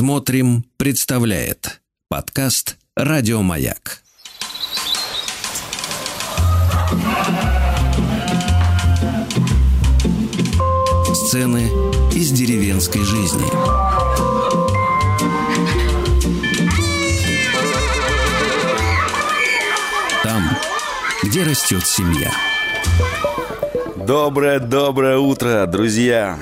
Смотрим, представляет подкаст Радиомаяк. Сцены из деревенской жизни. Там, где растет семья. Доброе-доброе утро, друзья!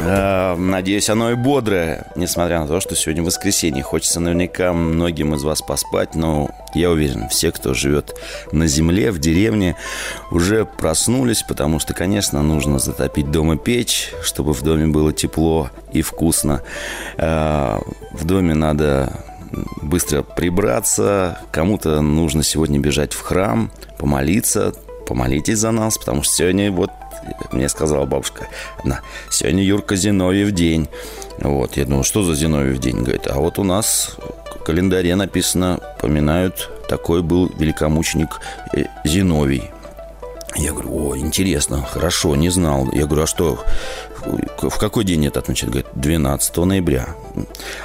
Э, надеюсь, оно и бодрое, несмотря на то, что сегодня воскресенье. Хочется наверняка многим из вас поспать, но я уверен, все, кто живет на земле, в деревне, уже проснулись, потому что, конечно, нужно затопить дома печь, чтобы в доме было тепло и вкусно. Э, в доме надо быстро прибраться, кому-то нужно сегодня бежать в храм, помолиться, помолитесь за нас, потому что сегодня вот мне сказала бабушка, на, сегодня Юрка Зиновьев день. Вот, я думал, что за Зиновьев день? Говорит, а вот у нас в календаре написано, поминают, такой был великомученик э, Зиновий. Я говорю, о, интересно, хорошо, не знал. Я говорю, а что, в какой день это отмечают? Говорит, 12 ноября.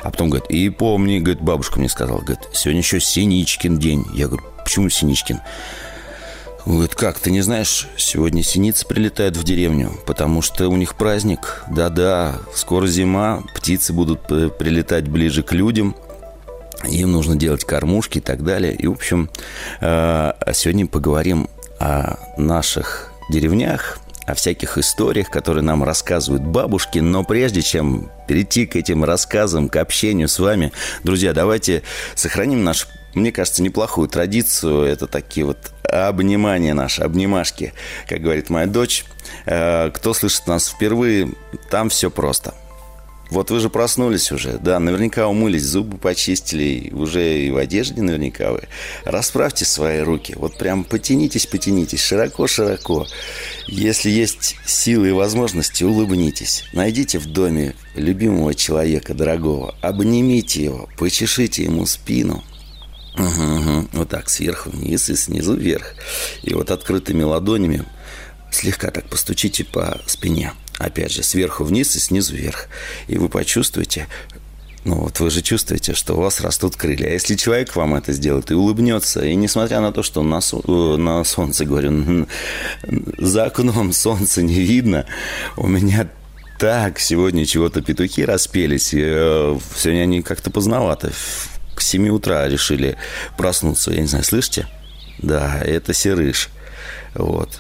А потом говорит, и помни, говорит, бабушка мне сказала, говорит, сегодня еще Синичкин день. Я говорю, почему Синичкин? Говорит, как, ты не знаешь, сегодня синицы прилетают в деревню, потому что у них праздник. Да-да, скоро зима, птицы будут э, прилетать ближе к людям, им нужно делать кормушки и так далее. И, в общем, э, а сегодня поговорим о наших деревнях, о всяких историях, которые нам рассказывают бабушки. Но прежде чем перейти к этим рассказам, к общению с вами, друзья, давайте сохраним наш мне кажется, неплохую традицию. Это такие вот обнимания наши, обнимашки, как говорит моя дочь. Э, кто слышит нас впервые, там все просто. Вот вы же проснулись уже, да, наверняка умылись, зубы почистили, уже и в одежде наверняка вы. Расправьте свои руки, вот прям потянитесь, потянитесь, широко-широко. Если есть силы и возможности, улыбнитесь. Найдите в доме любимого человека, дорогого, обнимите его, почешите ему спину – Угу, угу. Вот так, сверху вниз и снизу вверх. И вот открытыми ладонями слегка так постучите по спине. Опять же, сверху вниз и снизу вверх. И вы почувствуете, ну вот вы же чувствуете, что у вас растут крылья. А если человек вам это сделает и улыбнется, и несмотря на то, что на, э, на солнце, говорю, за окном солнца не видно, у меня так сегодня чего-то петухи распелись. Э, сегодня они как-то поздновато 7 утра решили проснуться. Я не знаю, слышите? Да, это Серыш. Вот.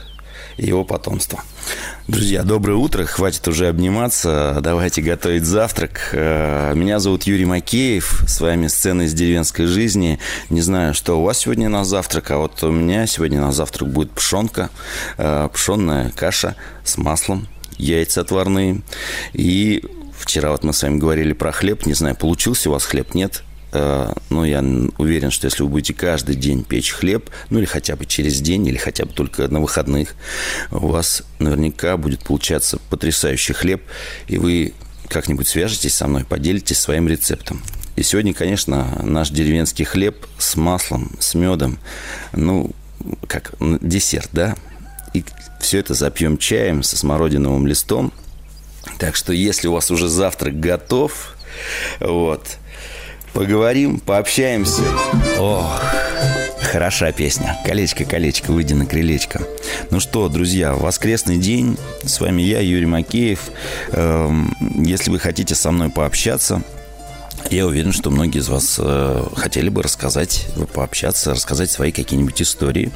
Его потомство. Друзья, доброе утро. Хватит уже обниматься. Давайте готовить завтрак. Э, меня зовут Юрий Макеев. С вами сцена из деревенской жизни. Не знаю, что у вас сегодня на завтрак, а вот у меня сегодня на завтрак будет пшенка, э, пшенная каша с маслом, яйца отварные. И вчера вот мы с вами говорили про хлеб. Не знаю, получился у вас хлеб, нет? Э, ну, я уверен, что если вы будете каждый день печь хлеб, ну, или хотя бы через день, или хотя бы только на выходных, у вас наверняка будет получаться потрясающий хлеб, и вы как-нибудь свяжетесь со мной, поделитесь своим рецептом. И сегодня, конечно, наш деревенский хлеб с маслом, с медом, ну, как десерт, да? И все это запьем чаем со смородиновым листом. Так что, если у вас уже завтрак готов, вот, Поговорим, пообщаемся. Ох, хороша песня. Колечко, колечко, выйди на крылечко. Ну что, друзья, воскресный день. С вами я, Юрий Макеев. Эм, если вы хотите со мной пообщаться, я уверен, что многие из вас э, хотели бы рассказать, пообщаться, рассказать свои какие-нибудь истории.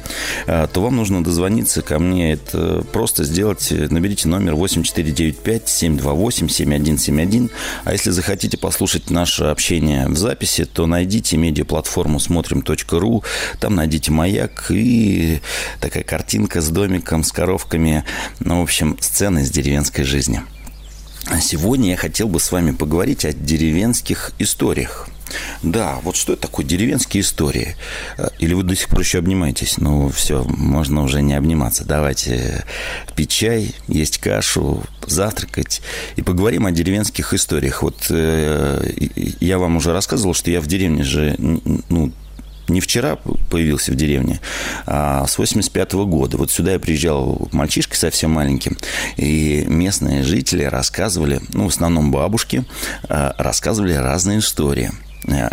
Э, то вам нужно дозвониться ко мне. Это просто сделать, наберите номер 8495-728-7171. А если захотите послушать наше общение в записи, то найдите медиаплатформу смотрим.ру. Там найдите маяк и такая картинка с домиком, с коровками. Ну, в общем, сцены из деревенской жизни. А сегодня я хотел бы с вами поговорить о деревенских историях. Да, вот что это такое деревенские истории? Э, или вы до сих пор еще обнимаетесь? Ну, все, можно уже не обниматься. Давайте пить чай, есть кашу, завтракать. И поговорим о деревенских историях. Вот э, я вам уже рассказывал, что я в деревне же, ну, не вчера появился в деревне, а, с 85 -го года. Вот сюда я приезжал мальчишкой совсем маленьким, и местные жители рассказывали, ну, в основном бабушки, а, рассказывали разные истории –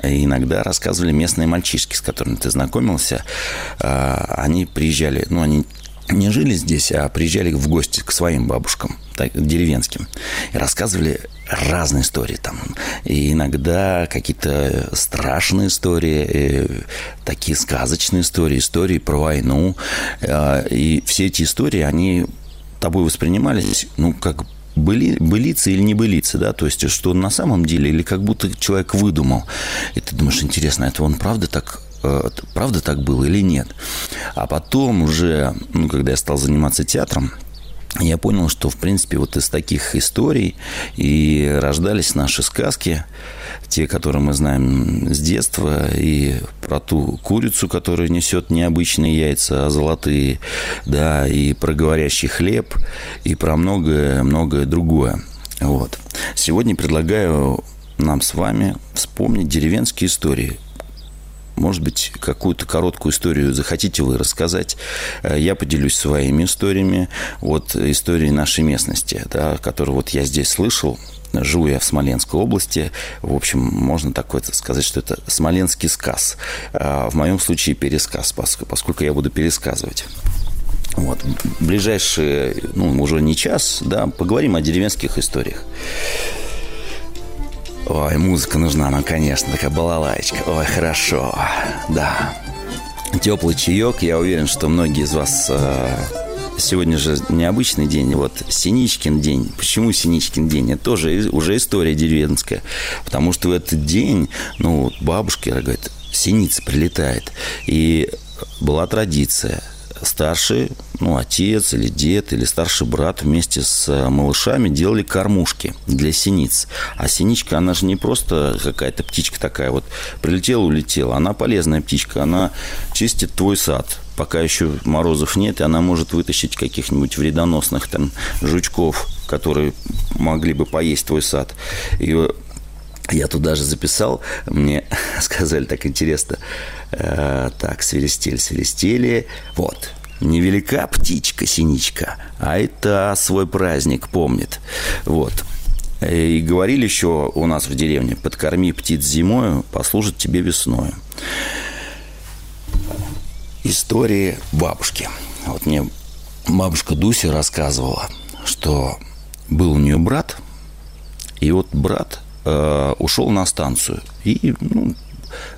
и иногда рассказывали местные мальчишки, с которыми ты знакомился. Они приезжали, ну, они не жили здесь, а приезжали в гости к своим бабушкам, так, деревенским, и рассказывали разные истории там. И иногда какие-то страшные истории, э, такие сказочные истории, истории про войну. Э, и все эти истории, они тобой воспринимались, ну, как были, былицы или не былицы, да, то есть, что на самом деле, или как будто человек выдумал. И ты думаешь, интересно, это он правда так правда так было или нет. А потом уже, ну, когда я стал заниматься театром, я понял, что, в принципе, вот из таких историй и рождались наши сказки, те, которые мы знаем с детства, и про ту курицу, которая несет необычные яйца, а золотые, да, и про говорящий хлеб, и про многое-многое другое. Вот. Сегодня предлагаю нам с вами вспомнить деревенские истории, может быть, какую-то короткую историю захотите вы рассказать. Э, я поделюсь своими историями. Вот истории нашей местности, да, которую вот я здесь слышал. Живу я в Смоленской области. В общем, можно такое сказать, что это смоленский сказ. А в моем случае пересказ, поскольку я буду пересказывать. Вот. Ближайшие, ну, уже не час, да, поговорим о деревенских историях. Ой, музыка нужна нам, конечно, такая балалайчка. Ой, хорошо, да. Теплый чаек, я уверен, что многие из вас э, сегодня же необычный день, вот Синичкин день. Почему Синичкин день? Это тоже уже история деревенская. Потому что в этот день, ну, бабушка говорит, синица прилетает. И была традиция – старший, ну, отец или дед, или старший брат вместе с э, малышами делали кормушки для синиц. А синичка, она же не просто какая-то птичка такая вот прилетела, улетела. Она полезная птичка, она чистит твой сад. Пока еще морозов нет, и она может вытащить каких-нибудь вредоносных там жучков, которые могли бы поесть твой сад. И я тут даже записал, мне сказали так интересно, э, так, свиристель, свиристели, вот, невелика птичка, синичка, а это свой праздник помнит, вот. И говорили еще у нас в деревне, подкорми птиц зимою, послужит тебе весною. Истории бабушки. Вот мне бабушка Дуся рассказывала, что был у нее брат, и вот брат э, ушел на станцию и ну,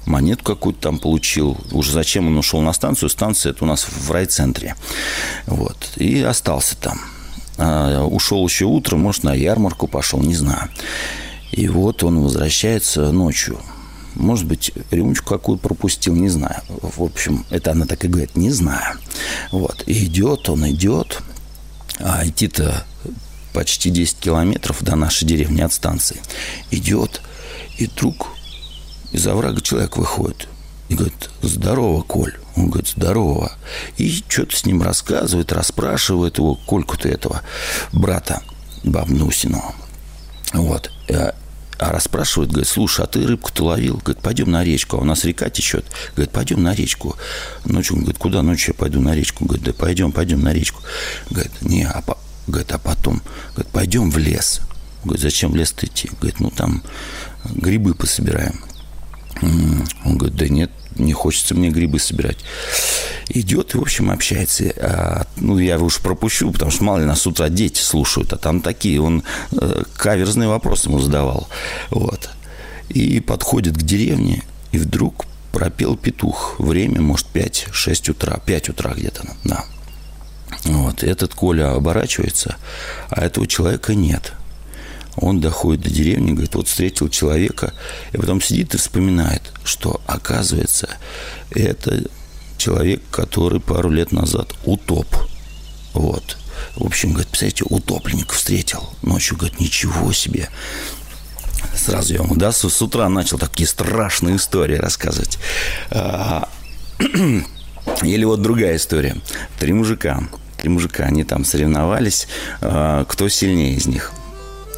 монету какую-то там получил. Уже зачем он ушел на станцию? Станция это у нас в райцентре. Вот. И остался там. А, ушел еще утром, может, на ярмарку пошел, не знаю. И вот он возвращается ночью. Может быть, рюмочку какую пропустил, не знаю. В общем, это она так и говорит, не знаю. Вот. И идет, он идет. А идти-то почти 10 километров до нашей деревни от станции. Идет, и вдруг из оврага человек выходит и говорит, здорово, Коль. Он говорит, здорово. И что-то с ним рассказывает, расспрашивает его, Кольку-то этого брата Бабнусину. Вот. А, а расспрашивает, говорит, слушай, а ты рыбку-то ловил? Говорит, пойдем на речку, а у нас река течет. Говорит, пойдем на речку. Ночью, он говорит, куда ночью я пойду на речку? Говорит, да пойдем, пойдем на речку. Говорит, не, а, говорит, а потом, говорит, пойдем в лес. Говорит, зачем в лес-то идти? Говорит, ну там грибы пособираем. Он говорит, да нет, не хочется мне грибы собирать. Идет и, в общем, общается. А, ну, я уж пропущу, потому что, мало ли, нас с утра дети слушают, а там такие, он э, каверзные вопросы ему задавал. Вот. И подходит к деревне, и вдруг пропел петух. Время, может, 5-6 утра, 5 утра где-то, да. Вот. Этот Коля оборачивается, а этого человека нет – он доходит до деревни, говорит, вот встретил человека, и потом сидит и вспоминает, что, оказывается, это человек, который пару лет назад утоп. Вот. В общем, говорит, представляете, утопленник встретил. Ночью, говорит, ничего себе. Сразу я ему, да, с, с утра начал такие страшные истории рассказывать. А, или вот другая история. Три мужика. Три мужика, они там соревновались, а, кто сильнее из них.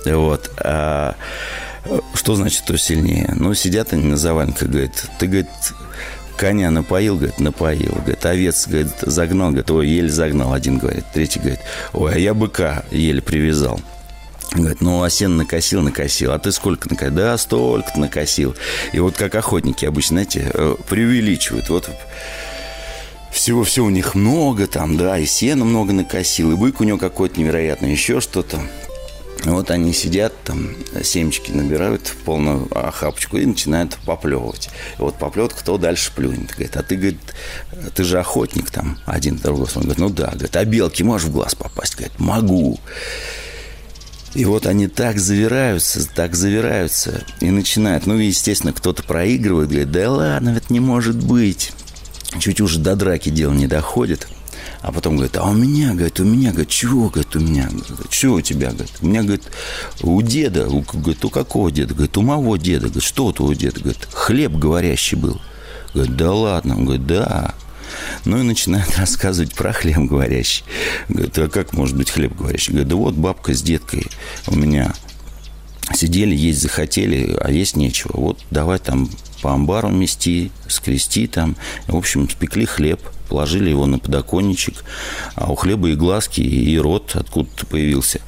Вот. А что значит, кто сильнее? Ну, сидят они на заваленках, говорит, ты, говорит, коня напоил, говорит, напоил. Говорит, овец, говорит, загнал, говорит, ой, еле загнал, один говорит. Третий говорит, ой, а я быка еле привязал. Говорит, ну, а сено накосил, накосил. А ты сколько накосил? Да, столько накосил. И вот как охотники обычно, знаете, э, преувеличивают. Вот всего все у них много там, да, и сена много накосил, и бык у него какой-то невероятный, еще что-то. Вот они сидят, там, семечки набирают в полную охапочку и начинают поплевывать. И вот поплевывают, кто дальше плюнет. Говорит, а ты, говорит, ты же охотник там, один, другой. Он говорит, ну да. Говорит, а белки можешь в глаз попасть? Говорит, могу. И вот они так завираются, так завираются и начинают. Ну, естественно, кто-то проигрывает, говорит, да ладно, это не может быть. Чуть уже до драки дело не доходит. А потом говорит, а у меня, говорит, у меня, говорит, чего, говорит, у меня, говорит, чего у тебя, говорит, у меня, говорит, у деда, у, говорит, у какого деда, говорит, у моего деда, говорит, что у твоего деда, говорит, хлеб говорящий был. Говорит, да ладно, он говорит, да. Ну и начинает рассказывать про хлеб говорящий. Говорит, а как может быть хлеб говорящий? Говорит, да вот бабка с деткой у меня сидели, есть захотели, а есть нечего. Вот давай там по амбару мести, скрести там. В общем, спекли хлеб, положили его на подоконничек, а у хлеба и глазки, и рот откуда-то появился.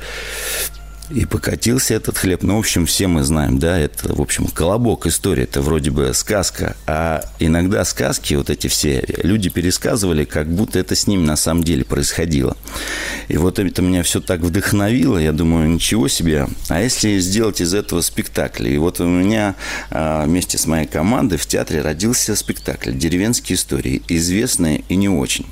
И покатился этот хлеб. Ну, в общем, все мы знаем, да, это, в общем, колобок история. Это вроде бы сказка. А иногда сказки, вот эти все, люди пересказывали, как будто это с ними на самом деле происходило. И вот это меня все так вдохновило. Я думаю, ничего себе. А если сделать из этого спектакль? И вот у меня а, вместе с моей командой в театре родился спектакль «Деревенские истории». Известные и не очень.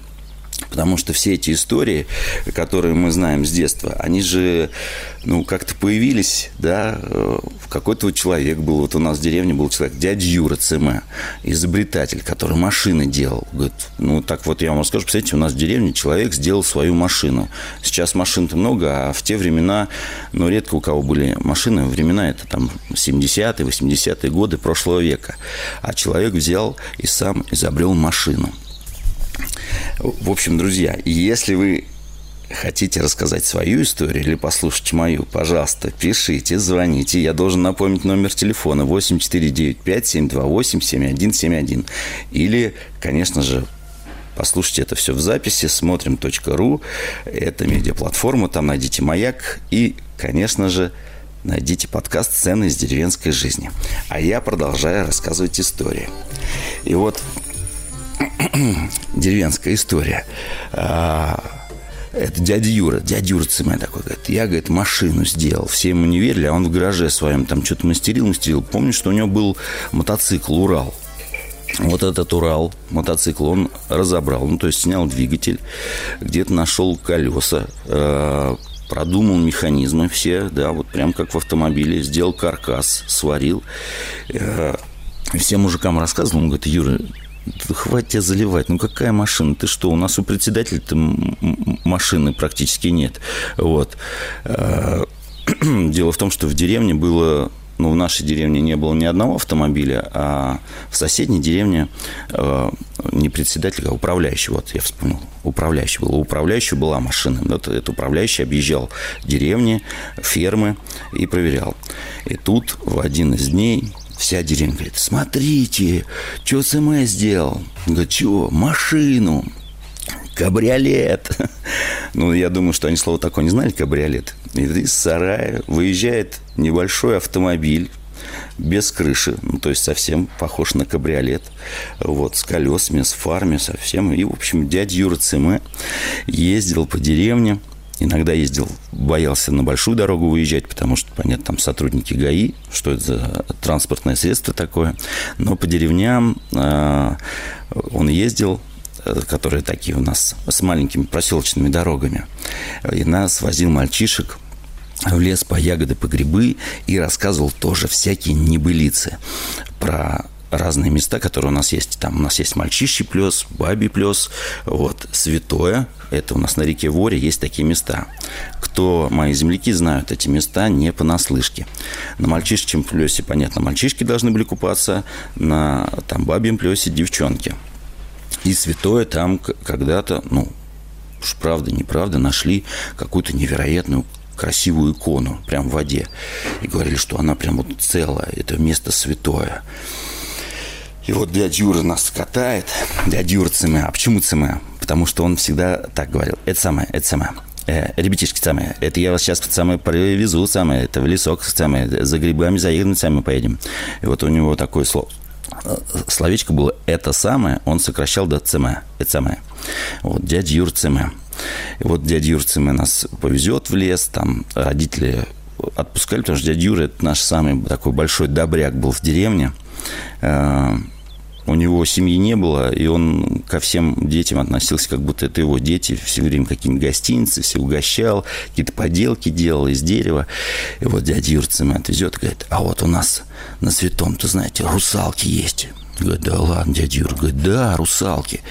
Потому что все эти истории, которые мы знаем с детства, они же, ну, как-то появились, да, какой-то вот человек был, вот у нас в деревне был человек, дядя Юра ЦМ, изобретатель, который машины делал. Говорит, ну, так вот я вам расскажу, представляете, у нас в деревне человек сделал свою машину. Сейчас машин-то много, а в те времена, ну, редко у кого были машины, времена это там 70-е, 80-е годы прошлого века. А человек взял и сам изобрел машину. В общем, друзья, если вы хотите рассказать свою историю или послушать мою, пожалуйста, пишите, звоните. Я должен напомнить номер телефона 8495-728-7171. Или, конечно же, послушайте это все в записи, смотрим.ру. Это медиаплатформа, там найдите «Маяк» и, конечно же, найдите подкаст «Сцены из деревенской жизни». А я продолжаю рассказывать истории. И вот деревенская история. А, это дядя Юра, дядя Юра Цимай такой, говорит, я, говорит, машину сделал. Все ему не верили, а он в гараже своем там что-то мастерил, мастерил. Помню, что у него был мотоцикл «Урал». Вот этот Урал, мотоцикл, он разобрал, ну, то есть снял двигатель, где-то нашел колеса, э, продумал механизмы все, да, вот прям как в автомобиле, сделал каркас, сварил. Э, всем мужикам рассказывал, он говорит, Юра, хватит тебя заливать. Ну, какая машина? Ты что? У нас у председателя-то машины практически нет. Вот. А, дело в том, что в деревне было ну, в нашей деревне не было ни одного автомобиля, а в соседней деревне э, не председатель, а управляющий. Вот я вспомнил. Управляющий был. У управляющего была машина. Вот этот управляющий объезжал деревни, фермы и проверял. И тут в один из дней Вся деревня говорит, смотрите, что СМС сделал. Говорит, что, машину, кабриолет. Ну, я думаю, что они слово такое не знали, кабриолет. И из сарая выезжает небольшой автомобиль, без крыши, ну, то есть совсем похож на кабриолет, вот, с колесами, с фарами, совсем. И, в общем, дядя Юра Циме ездил по деревне, Иногда ездил, боялся на большую дорогу выезжать, потому что, понятно, там сотрудники ГАИ, что это за транспортное средство такое. Но по деревням э, он ездил, э, которые такие у нас с маленькими проселочными дорогами. И нас возил мальчишек в лес по ягоды, по грибы и рассказывал тоже всякие небылицы про разные места, которые у нас есть. Там у нас есть Мальчищий плес, Бабий плес, вот, Святое. Это у нас на реке Воре есть такие места. Кто, мои земляки, знают эти места не понаслышке. На Мальчишечьем плесе, понятно, мальчишки должны были купаться, на там Бабьем плесе девчонки. И Святое там когда-то, ну, уж правда, неправда, нашли какую-то невероятную красивую икону прям в воде. И говорили, что она прям вот целая, это место святое. И вот дядя Юра нас катает. Дядя Юра ЦМА. Почему ЦМА? Потому что он всегда так говорил. Это самое, это самое. Э, ребятишки, самое, это я вас сейчас самое привезу, самое, это в лесок, самое, за грибами заедем, самое поедем. И вот у него такое слово, э, словечко было «это самое», он сокращал до «ЦМ», «это самое». Вот, дядя Юр ЦМ. И вот дядя Юр ЦМ нас повезет в лес, там родители отпускали, потому что дядя Юра – это наш самый такой большой добряк был в деревне. У него семьи не было, и он ко всем детям относился, как будто это его дети, все время какие-нибудь гостиницы, все угощал, какие-то поделки делал из дерева. И вот дядя Юр цемент везет говорит, а вот у нас на Святом, то знаете, русалки есть. Говорит, да ладно, дядя Юр, говорит, да, русалки.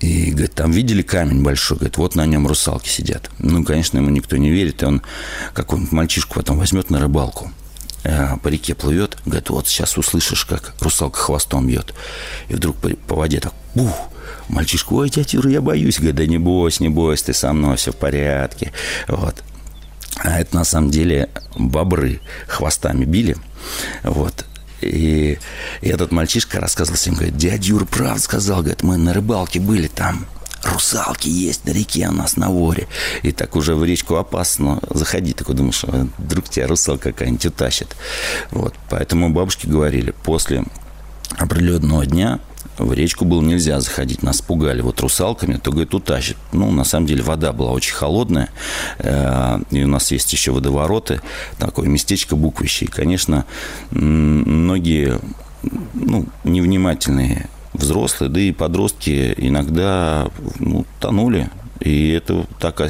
И, говорит, там видели камень большой? Говорит, вот на нем русалки сидят. Ну, конечно, ему никто не верит, и он какого-нибудь мальчишку потом возьмет на рыбалку – по реке плывет, говорит, вот сейчас услышишь, как русалка хвостом бьет. И вдруг по, воде так, бух, мальчишка, ой, дядя Юра, я боюсь. Говорит, да не бойся, не бойся, ты со мной, все в порядке. Вот. А это на самом деле бобры хвостами били. Вот. И, и этот мальчишка рассказывал всем, говорит, дядя Юра прав сказал, говорит, мы на рыбалке были там русалки есть на реке у нас на воре. И так уже в речку опасно заходить. Такой думаешь, «А вдруг тебя русалка какая-нибудь утащит. Вот. Поэтому бабушки говорили, после определенного дня в речку было нельзя заходить. Нас пугали вот русалками, то, говорит, утащит. Ну, на самом деле, вода была очень холодная. Э, и у нас есть еще водовороты. Такое местечко буквище. И, конечно, многие ну, невнимательные взрослые, да и подростки иногда ну, тонули. И это так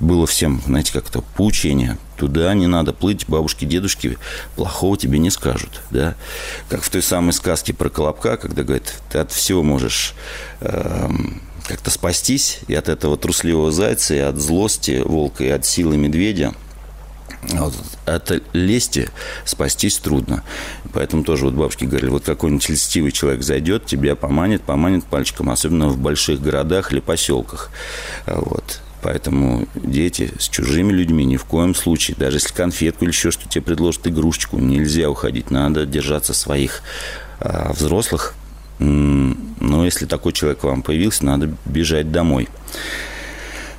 было всем, знаете, как-то поучение. Туда не надо плыть, бабушки, дедушки плохого тебе не скажут. Да? Как в той самой сказке про Колобка, когда говорит, ты от всего можешь э, как-то спастись, и от этого трусливого зайца, и от злости волка, и от силы медведя – вот, от лести спастись трудно. Поэтому тоже вот бабушки говорили, вот какой-нибудь льстивый человек зайдет, тебя поманит, поманит пальчиком, особенно в больших городах или поселках. Вот. Поэтому дети с чужими людьми ни в коем случае, даже если конфетку или еще что тебе предложат игрушечку, нельзя уходить, надо держаться своих а, взрослых. Но если такой человек вам появился, надо бежать домой.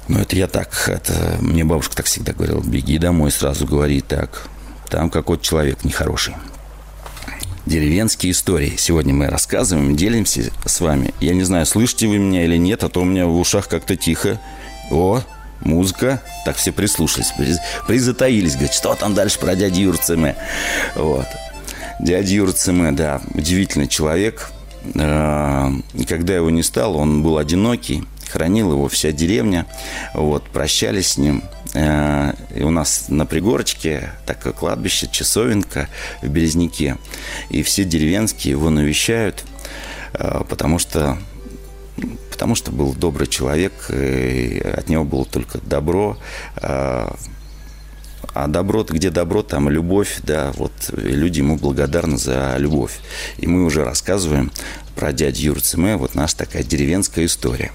Ну, это я так, это мне бабушка так всегда говорила, беги домой, сразу говори так, там какой-то человек нехороший. Деревенские истории. Сегодня мы рассказываем, делимся с вами. Я не знаю, слышите вы меня или нет, а то у меня в ушах как-то тихо. О, музыка. Так все прислушались, призатаились. Говорят, что там дальше про дядю Юрцеме? Вот. Дядя Юрцеме, да, удивительный человек. А, и когда его не стало, он был одинокий хранил его вся деревня. Вот, прощались с ним. Э, и у нас на пригорочке такое кладбище, часовенка в Березняке. И все деревенские его навещают, э, потому что потому что был добрый человек, и от него было только добро. Э, а добро, где добро, там любовь, да, вот люди ему благодарны за любовь. И мы уже рассказываем про дядю Юру Цеме, вот наша такая деревенская история.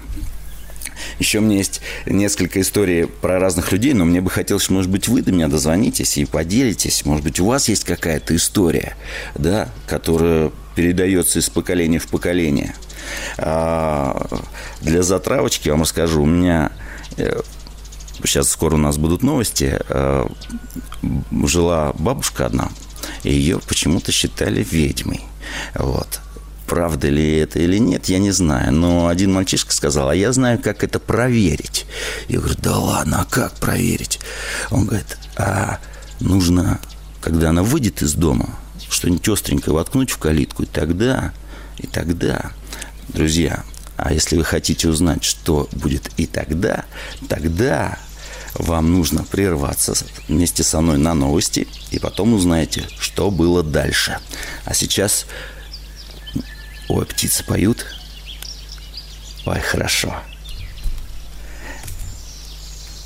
Еще у меня есть несколько историй про разных людей, но мне бы хотелось, может быть, вы до меня дозвонитесь и поделитесь. Может быть, у вас есть какая-то история, да, которая передается из поколения в поколение. А, для затравочки вам расскажу. У меня э, сейчас скоро у нас будут новости. Э, жила бабушка одна, и ее почему-то считали ведьмой. Вот правда ли это или нет, я не знаю. Но один мальчишка сказал, а я знаю, как это проверить. Я говорю, да ладно, а как проверить? Он говорит, а нужно, когда она выйдет из дома, что-нибудь остренькое воткнуть в калитку, и тогда, и тогда, друзья, а если вы хотите узнать, что будет и тогда, тогда вам нужно прерваться вместе со мной на новости, и потом узнаете, что было дальше. А сейчас Ой, птицы поют. Ой, хорошо.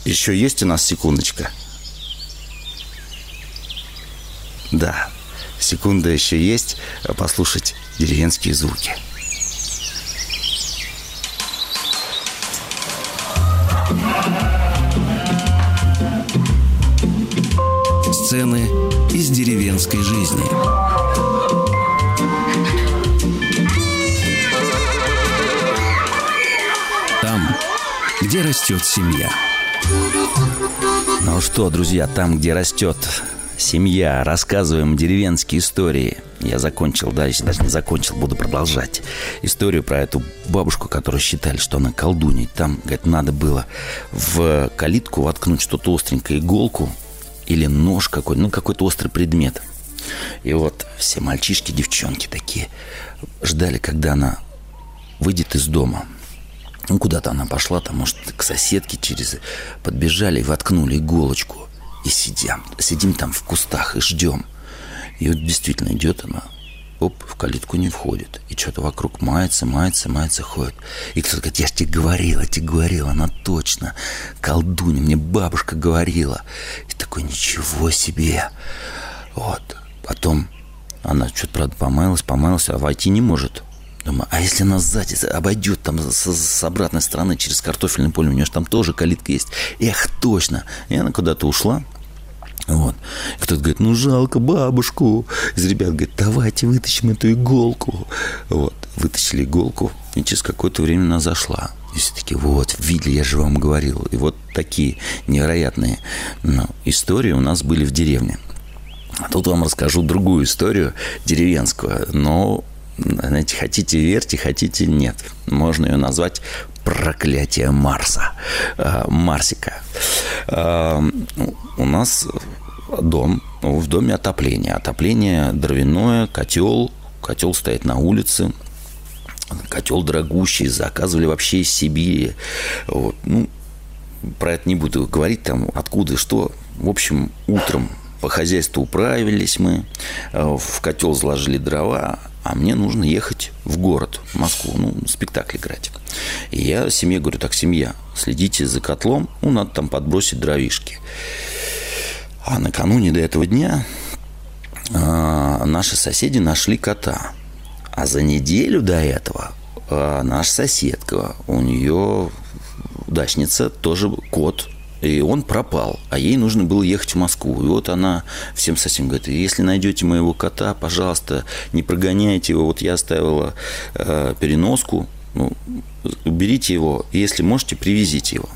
Еще есть у нас секундочка? Да, секунда еще есть послушать деревенские звуки. Сцены из деревенской жизни. Где растет семья. Ну что, друзья, там, где растет семья, рассказываем деревенские истории. Я закончил, да, если даже не закончил, буду продолжать. Историю про эту бабушку, которую считали, что она колдунья. Там, говорит, надо было в калитку воткнуть что-то остренькое, иголку или нож какой ну, какой-то острый предмет. И вот все мальчишки, девчонки такие ждали, когда она выйдет из дома. Ну, куда-то она пошла, там, может, к соседке через... Подбежали и воткнули иголочку. И сидим, сидим там в кустах и ждем. И вот действительно идет она, оп, в калитку не входит. И что-то вокруг мается, мается, мается, ходит. И кто-то говорит, я же тебе говорила, тебе говорила, она точно колдунья, мне бабушка говорила. И такой, ничего себе. Вот. Потом она что-то, правда, помылась, помылась, а войти не может. Думаю, а если она сзади обойдет там с, с обратной стороны через картофельное поле, у нее же там тоже калитка есть. Эх, точно. И она куда-то ушла. Вот. Кто-то говорит, ну жалко бабушку. Из ребят говорит, давайте вытащим эту иголку. Вот. Вытащили иголку, и через какое-то время она зашла. И все таки вот, видели, я же вам говорил. И вот такие невероятные ну, истории у нас были в деревне. А тут вам расскажу другую историю деревенскую, но знаете, хотите верьте, хотите нет. Можно ее назвать проклятие Марса, а, Марсика. А, у нас дом, в доме отопление. Отопление дровяное, котел, котел стоит на улице, котел дорогущий, заказывали вообще из Сибири. Вот. Ну, про это не буду говорить, там откуда, что. В общем, утром по хозяйству управились мы, э, в котел заложили дрова, а мне нужно ехать в город, в Москву, ну, спектакль играть. И я семье говорю, так, семья, следите за котлом, ну, надо там подбросить дровишки. А накануне до этого дня а, наши соседи нашли кота. А за неделю до этого а, наша соседка, у нее дачница, тоже кот и он пропал, а ей нужно было ехать в Москву. И вот она всем соседям говорит, если найдете моего кота, пожалуйста, не прогоняйте его. Вот я оставила э, переноску, ну, уберите его, если можете, привезите его.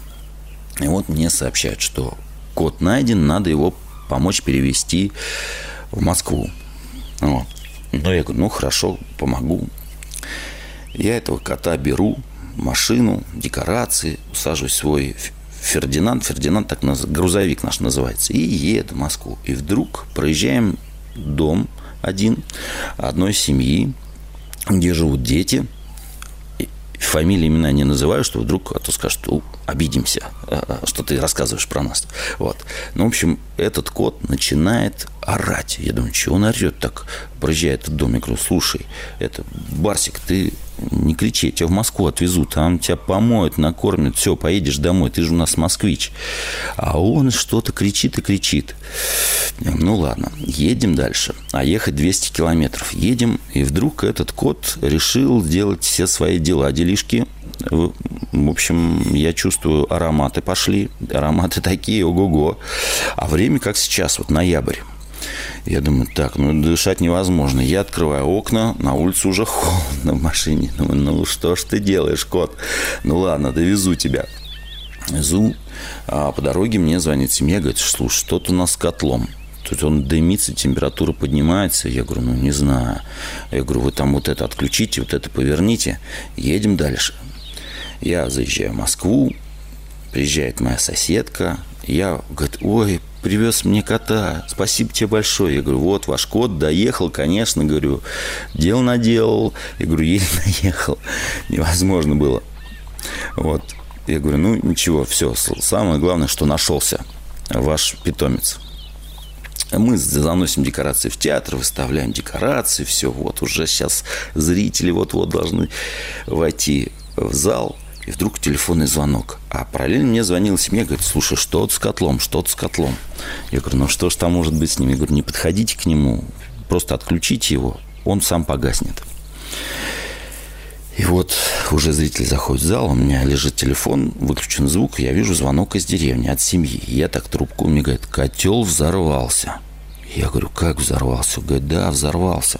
И вот мне сообщают, что кот найден, надо его помочь перевести в Москву. Вот. Ну, я говорю, ну, хорошо, помогу. Я этого кота беру, машину, декорации, усаживаюсь в свой Фердинанд, Фердинанд так наз... грузовик наш называется, и еду в Москву. И вдруг проезжаем дом один одной семьи, где живут дети. Фамилии, имена не называю, что вдруг, а то скажут, обидимся, а, а, что ты рассказываешь про нас. Вот. Ну, в общем, этот кот начинает орать. Я думаю, чего он орет так? Проезжает этот дом, я говорю, слушай, это, Барсик, ты не кричи, я тебя в Москву отвезу, там тебя помоют, накормят, все, поедешь домой, ты же у нас москвич. А он что-то кричит и кричит. Ну ладно, едем дальше. А ехать 200 километров. Едем, и вдруг этот кот решил сделать все свои дела, делишки. В общем, я чувствую, ароматы пошли. Ароматы такие, ого-го. А время как сейчас, вот ноябрь. Я думаю, так, ну дышать невозможно. Я открываю окна, на улице уже холодно в машине. Думаю, ну что ж ты делаешь, кот? Ну ладно, довезу тебя. Везу, а по дороге мне звонит семья, говорит, слушай, что-то у нас с котлом. Тут он дымится, температура поднимается. Я говорю, ну не знаю. Я говорю, вы там вот это отключите, вот это поверните. Едем дальше. Я заезжаю в Москву, приезжает моя соседка. Я, говорит, ой, привез мне кота, спасибо тебе большое. Я говорю, вот ваш кот доехал, конечно, говорю, дел наделал. Я говорю, еле наехал, невозможно было. Вот, я говорю, ну ничего, все, самое главное, что нашелся ваш питомец. Мы заносим декорации в театр, выставляем декорации, все, вот уже сейчас зрители вот-вот должны войти в зал – и вдруг телефонный звонок. А параллельно мне звонила семья, говорит, слушай, что-то с котлом, что-то с котлом. Я говорю, ну что ж там может быть с ним? Я говорю, не подходите к нему, просто отключите его, он сам погаснет. И вот уже зритель заходит в зал, у меня лежит телефон, выключен звук, я вижу звонок из деревни, от семьи. Я так трубку, мне говорит, котел взорвался. Я говорю, как взорвался? Говорит, да, взорвался.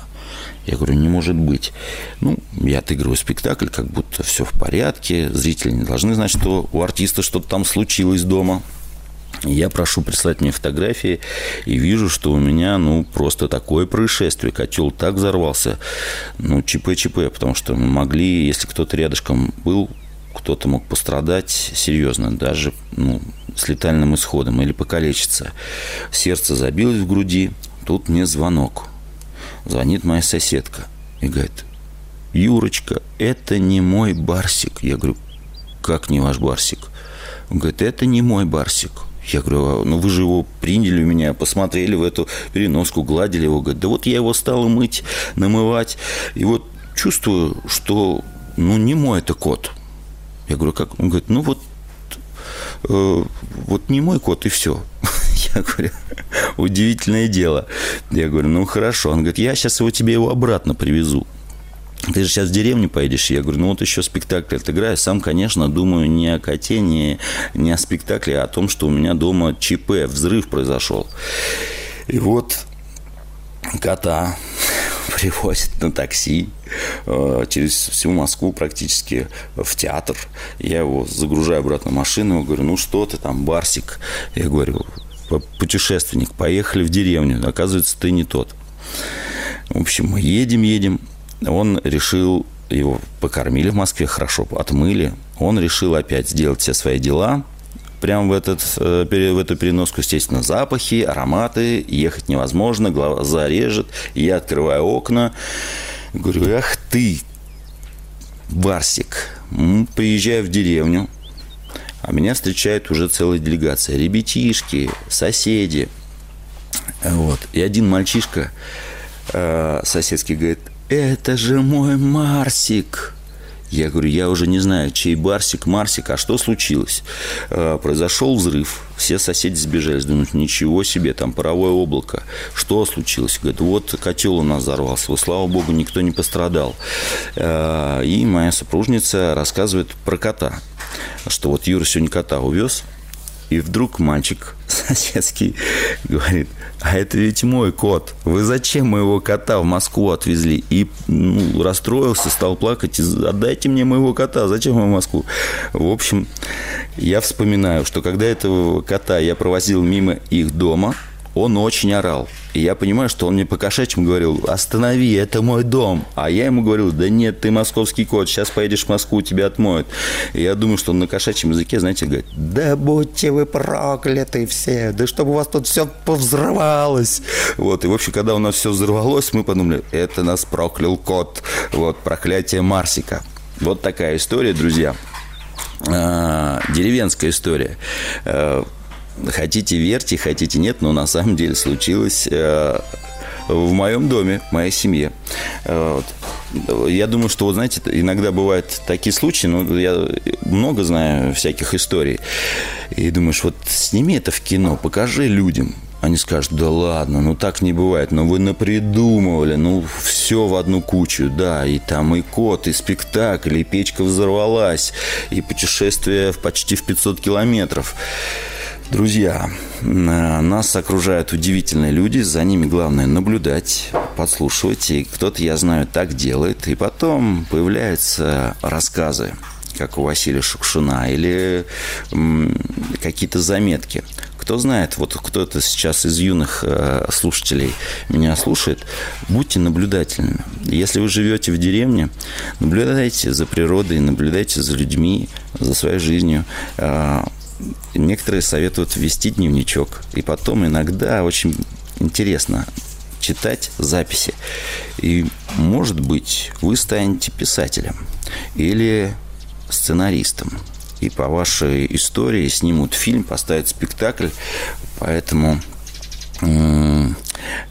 Я говорю, не может быть. Ну, я отыгрываю спектакль, как будто все в порядке. Зрители не должны знать, что у артиста что-то там случилось дома. Я прошу прислать мне фотографии и вижу, что у меня, ну, просто такое происшествие. Котел так взорвался, ну, ЧП-ЧП, потому что могли, если кто-то рядышком был, кто-то мог пострадать серьезно, даже, ну, с летальным исходом или покалечиться. Сердце забилось в груди, тут мне звонок. Звонит моя соседка и говорит, Юрочка, это не мой барсик. Я говорю, как не ваш барсик? Он говорит, это не мой барсик. Я говорю, «А, ну вы же его приняли у меня, посмотрели в эту переноску, гладили его. Говорит, да вот я его стал мыть, намывать. И вот чувствую, что ну не мой это кот. Я говорю, как? Он говорит, ну вот, э, вот не мой кот и все. Я говорю, удивительное дело. Я говорю, ну хорошо. Он говорит, я сейчас его тебе его обратно привезу ты же сейчас в деревню поедешь. Я говорю, ну вот еще спектакль отыграю. Сам, конечно, думаю не о коте, не, не о спектакле, а о том, что у меня дома ЧП, взрыв произошел. И вот кота привозят на такси э, через всю Москву практически в театр. Я его загружаю обратно в машину, говорю, ну что ты там, Барсик? Я говорю, путешественник, поехали в деревню. Оказывается, ты не тот. В общем, мы едем, едем он решил, его покормили в Москве, хорошо отмыли, он решил опять сделать все свои дела, прямо в, этот, э, в эту переноску, естественно, запахи, ароматы, ехать невозможно, глаза режет. Я открываю окна, говорю, ах ты, Барсик, приезжаю в деревню, а меня встречает уже целая делегация. Ребятишки, соседи. Вот. И один мальчишка э, соседский говорит, это же мой Марсик. Я говорю, я уже не знаю, чей Барсик, Марсик, а что случилось? Э, произошел взрыв, все соседи сбежали, думают, ничего себе, там паровое облако. Что случилось? Говорит, вот котел у нас взорвался, вот, слава богу, никто не пострадал. Э, и моя супружница рассказывает про кота, что вот Юра сегодня кота увез, и вдруг мальчик соседский говорит, а это ведь мой кот. Вы зачем моего кота в Москву отвезли? И ну, расстроился, стал плакать. Отдайте мне моего кота. Зачем его в Москву? В общем, я вспоминаю, что когда этого кота я провозил мимо их дома – он очень орал. И я понимаю, что он мне по кошачьему говорил, останови, это мой дом. А я ему говорил, да нет, ты московский кот, сейчас поедешь в Москву, тебя отмоют. И я думаю, что он на кошачьем языке, знаете, говорит, да будьте вы прокляты все, да чтобы у вас тут все повзрывалось. Вот, и в общем, когда у нас все взорвалось, мы подумали, это нас проклял кот. Вот, проклятие Марсика. Вот такая история, друзья. А, деревенская история а, хотите верьте, хотите нет, но на самом деле случилось э, в моем доме, в моей семье. Э, вот. Я думаю, что, вот знаете, иногда бывают такие случаи, но я много знаю всяких историй. И думаешь, вот сними это в кино, покажи людям. Они скажут, да ладно, ну так не бывает, но вы напридумывали, ну все в одну кучу, да, и там и кот, и спектакль, и печка взорвалась, и путешествие почти в 500 километров. Друзья, э, нас окружают удивительные люди, за ними главное наблюдать, подслушивать, и кто-то, я знаю, так делает, и потом появляются рассказы, как у Василия Шукшина, или какие-то заметки. Кто знает, вот кто-то сейчас из юных э, слушателей меня слушает, будьте наблюдательными. Если вы живете в деревне, наблюдайте за природой, наблюдайте за людьми, за своей жизнью. Некоторые советуют вести дневничок. И потом иногда очень интересно читать записи. И, может быть, вы станете писателем или сценаристом. И по вашей истории снимут фильм, поставят спектакль. Поэтому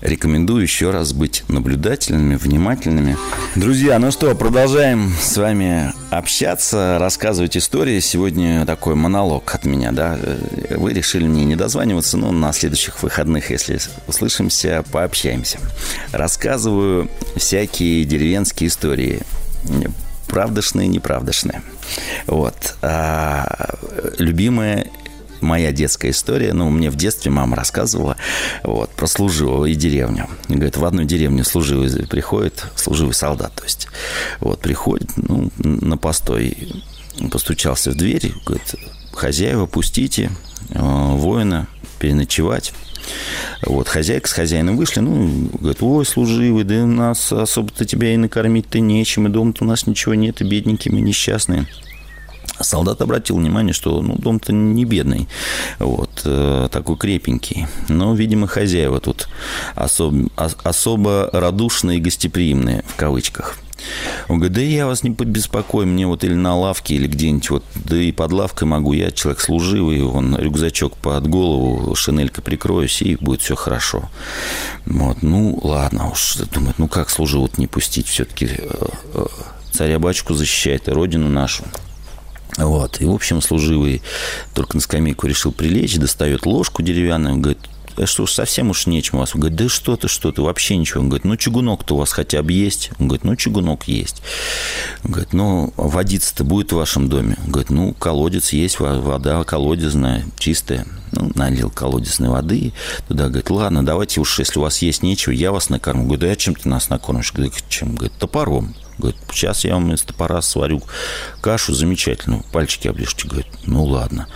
Рекомендую еще раз быть наблюдательными, внимательными. Друзья, ну что, продолжаем с вами общаться, рассказывать истории. Сегодня такой монолог от меня, да. Вы решили мне не дозваниваться, но на следующих выходных, если услышимся, пообщаемся. Рассказываю всякие деревенские истории правдошные, неправдошные. Вот. А, любимая моя детская история. Ну, мне в детстве мама рассказывала вот, про служивого и деревню. Говорит, в одну деревню служивый приходит, служивый солдат, то есть. Вот, приходит, ну, на постой, постучался в дверь, говорит, хозяева, пустите э, воина переночевать. Вот, хозяйка с хозяином вышли, ну, говорит, ой, служивый, да у нас особо-то тебя и накормить-то нечем, и дома-то у нас ничего нет, и бедненькие мы несчастные. Солдат обратил внимание, что ну, дом-то не бедный, вот, э, такой крепенький. Но, видимо, хозяева тут особ, особо радушные и гостеприимные, в кавычках. Он говорит, да я вас не побеспокою, мне вот или на лавке, или где-нибудь, вот, да и под лавкой могу, я человек служивый, он рюкзачок под голову, шинелька прикроюсь, и будет все хорошо. Вот, ну, ладно уж, думает, ну как служивого не пустить, все-таки э, э, царя-батюшку защищает и родину нашу. Вот. И, в общем, служивый только на скамейку решил прилечь, достает ложку деревянную, говорит, а что совсем уж нечем у вас. Он говорит, да что ты, что ты, вообще ничего. Он говорит, ну чугунок-то у вас хотя бы есть. Он говорит, ну чугунок есть. Он говорит, ну водица-то будет в вашем доме. Он говорит, ну колодец есть, вода колодезная, чистая. Ну, налил колодезной воды туда, говорит, ладно, давайте уж, если у вас есть нечего, я вас накормлю. Говорит, да я чем ты нас накормишь? Говорит, чем? Говорит, топором. Говорит, сейчас я вам из топора сварю кашу замечательную. Пальчики оближьте. Говорит, ну ладно.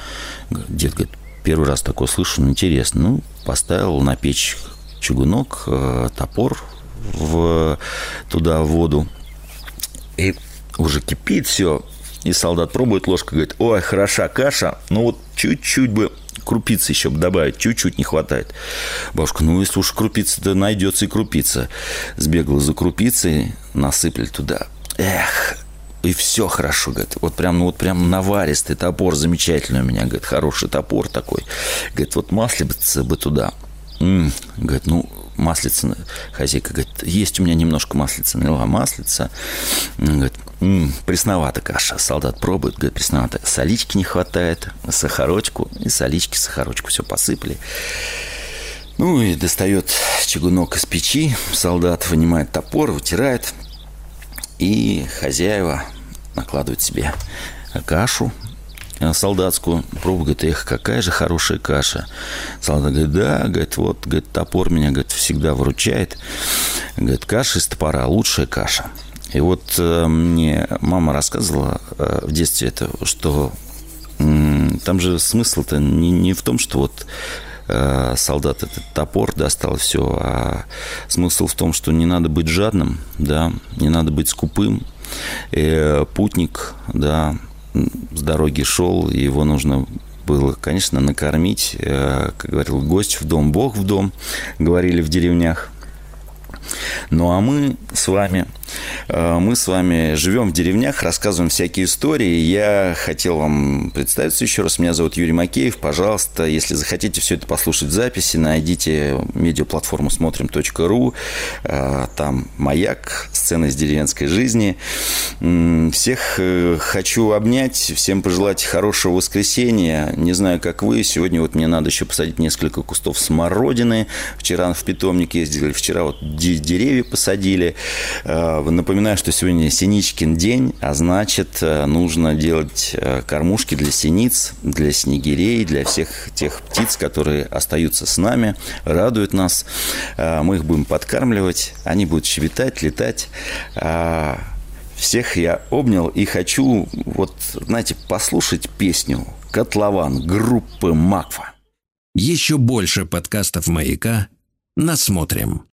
Дед говорит, первый раз такое слышу, интересно. Ну, поставил на печь чугунок, э, топор в, туда в воду. И уже кипит все. И солдат пробует ложкой, говорит, ой, хороша каша, ну вот чуть-чуть бы крупицы еще добавить, чуть-чуть не хватает. Бабушка, ну если уж крупица-то найдется и крупица. Сбегала за крупицей, насыпали туда. Эх, и все хорошо, говорит. Вот прям, ну вот прям наваристый топор замечательный у меня, говорит, хороший топор такой. Говорит, вот маслица бы туда. М-м, говорит, ну, маслица, хозяйка говорит, есть у меня немножко маслица, налила маслица. Говорит, м-м, пресновата каша. Солдат пробует, говорит, пресновата. Солички не хватает, сахарочку, и солички, сахарочку все посыпали. Ну и достает чугунок из печи, солдат вынимает топор, вытирает, и хозяева накладывают себе кашу, солдатскую. Пробует, говорит, эх, какая же хорошая каша. Солдат говорит, да, говорит, вот, говорит, топор меня, говорит, всегда выручает. Говорит, каша из топора, лучшая каша. И вот э, мне мама рассказывала э, в детстве это, что э, там же смысл-то не, не в том, что вот э, солдат этот топор достал все, а смысл в том, что не надо быть жадным, да, не надо быть скупым. Э, путник, да, с дороги шел, и его нужно было, конечно, накормить. Э, как говорил, гость в дом, Бог в дом, говорили в деревнях. Ну а мы с вами мы с вами живем в деревнях, рассказываем всякие истории. Я хотел вам представиться еще раз. Меня зовут Юрий Макеев. Пожалуйста, если захотите все это послушать в записи, найдите медиаплатформу смотрим.ру. Э, там «Маяк», сцена из деревенской жизни. Всех э, хочу обнять, всем пожелать хорошего воскресенья. Не знаю, как вы. Сегодня вот мне надо еще посадить несколько кустов смородины. Вчера в питомник ездили, вчера вот деревья посадили. Напоминаю, что сегодня Синичкин день, а значит, э, нужно делать э, кормушки для синиц, для снегирей, для всех тех птиц, которые остаются с нами, радуют нас. Э, мы их будем подкармливать, они будут щебетать, летать. Всех я обнял и хочу, вот, знаете, послушать песню «Котлован» группы «Макфа». Еще больше подкастов «Маяка» насмотрим.